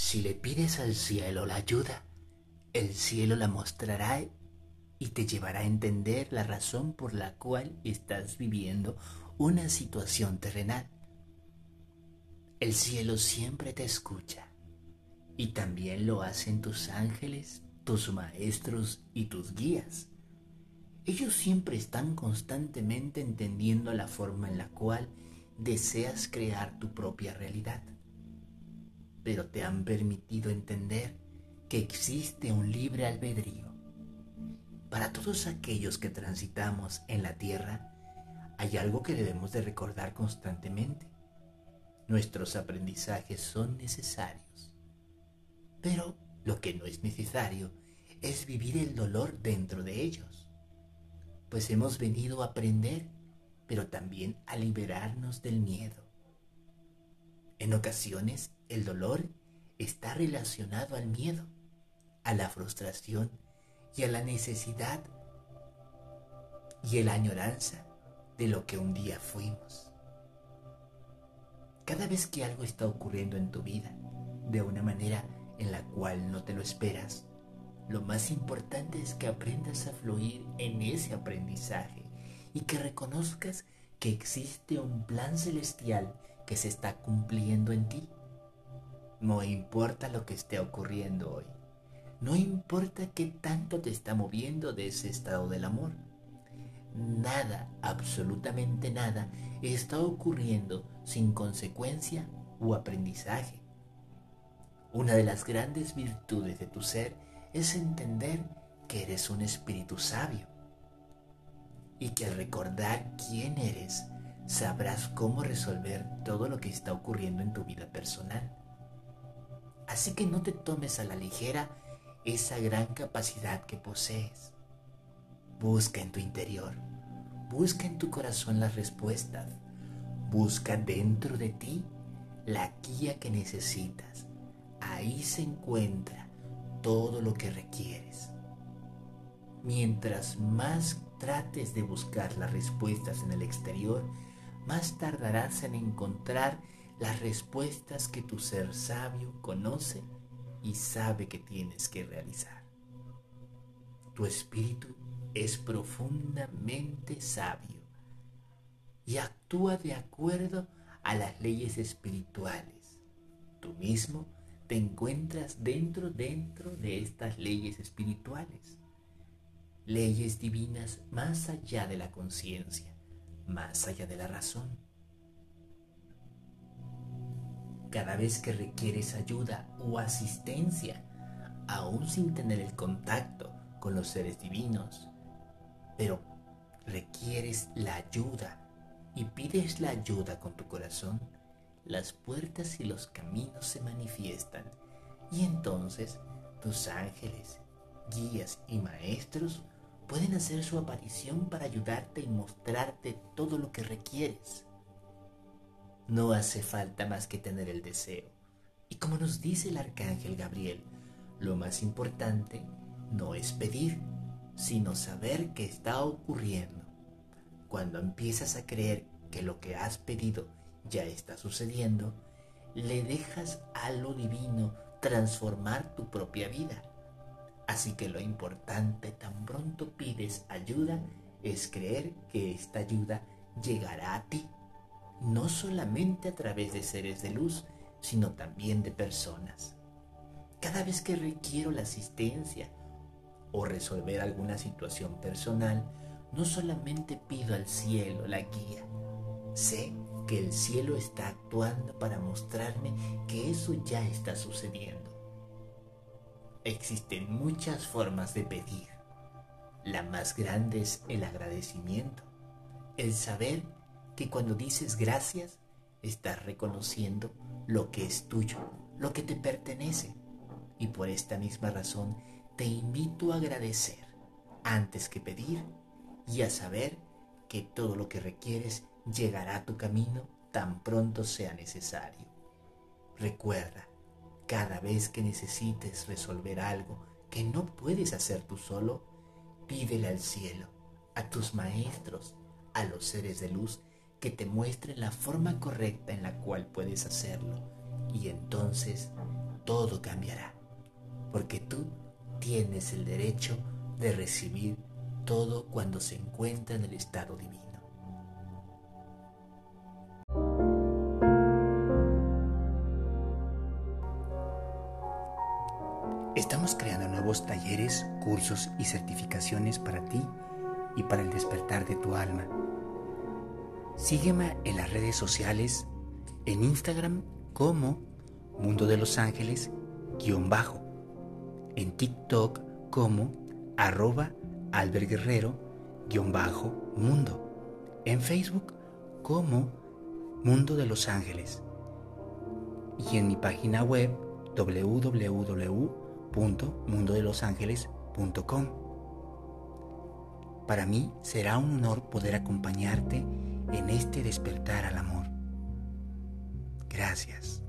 Si le pides al cielo la ayuda, el cielo la mostrará y te llevará a entender la razón por la cual estás viviendo una situación terrenal. El cielo siempre te escucha y también lo hacen tus ángeles, tus maestros y tus guías. Ellos siempre están constantemente entendiendo la forma en la cual deseas crear tu propia realidad pero te han permitido entender que existe un libre albedrío. Para todos aquellos que transitamos en la tierra, hay algo que debemos de recordar constantemente. Nuestros aprendizajes son necesarios, pero lo que no es necesario es vivir el dolor dentro de ellos, pues hemos venido a aprender, pero también a liberarnos del miedo. En ocasiones el dolor está relacionado al miedo, a la frustración y a la necesidad y a la añoranza de lo que un día fuimos. Cada vez que algo está ocurriendo en tu vida de una manera en la cual no te lo esperas, lo más importante es que aprendas a fluir en ese aprendizaje y que reconozcas que existe un plan celestial que se está cumpliendo en ti no importa lo que esté ocurriendo hoy. No importa qué tanto te está moviendo de ese estado del amor. Nada, absolutamente nada, está ocurriendo sin consecuencia o aprendizaje. Una de las grandes virtudes de tu ser es entender que eres un espíritu sabio y que al recordar quién eres, sabrás cómo resolver todo lo que está ocurriendo en tu vida personal. Así que no te tomes a la ligera esa gran capacidad que posees. Busca en tu interior, busca en tu corazón las respuestas, busca dentro de ti la guía que necesitas. Ahí se encuentra todo lo que requieres. Mientras más trates de buscar las respuestas en el exterior, más tardarás en encontrar las respuestas que tu ser sabio conoce y sabe que tienes que realizar. Tu espíritu es profundamente sabio y actúa de acuerdo a las leyes espirituales. Tú mismo te encuentras dentro, dentro de estas leyes espirituales. Leyes divinas más allá de la conciencia, más allá de la razón cada vez que requieres ayuda o asistencia, aún sin tener el contacto con los seres divinos, pero requieres la ayuda y pides la ayuda con tu corazón, las puertas y los caminos se manifiestan y entonces tus ángeles, guías y maestros pueden hacer su aparición para ayudarte y mostrarte todo lo que requieres. No hace falta más que tener el deseo. Y como nos dice el arcángel Gabriel, lo más importante no es pedir, sino saber qué está ocurriendo. Cuando empiezas a creer que lo que has pedido ya está sucediendo, le dejas a lo divino transformar tu propia vida. Así que lo importante tan pronto pides ayuda es creer que esta ayuda llegará a ti no solamente a través de seres de luz, sino también de personas. Cada vez que requiero la asistencia o resolver alguna situación personal, no solamente pido al cielo la guía, sé que el cielo está actuando para mostrarme que eso ya está sucediendo. Existen muchas formas de pedir. La más grande es el agradecimiento, el saber que cuando dices gracias, estás reconociendo lo que es tuyo, lo que te pertenece. Y por esta misma razón te invito a agradecer antes que pedir y a saber que todo lo que requieres llegará a tu camino tan pronto sea necesario. Recuerda, cada vez que necesites resolver algo que no puedes hacer tú solo, pídele al cielo, a tus maestros, a los seres de luz que te muestre la forma correcta en la cual puedes hacerlo y entonces todo cambiará, porque tú tienes el derecho de recibir todo cuando se encuentra en el estado divino. Estamos creando nuevos talleres, cursos y certificaciones para ti y para el despertar de tu alma. Sígueme en las redes sociales, en Instagram como Mundo de los Ángeles, guion bajo, en TikTok como arroba alberguerrero, guion bajo, mundo, en Facebook como Mundo de los Ángeles. Y en mi página web www.mundodelosangeles.com. Para mí será un honor poder acompañarte en este despertar al amor. Gracias.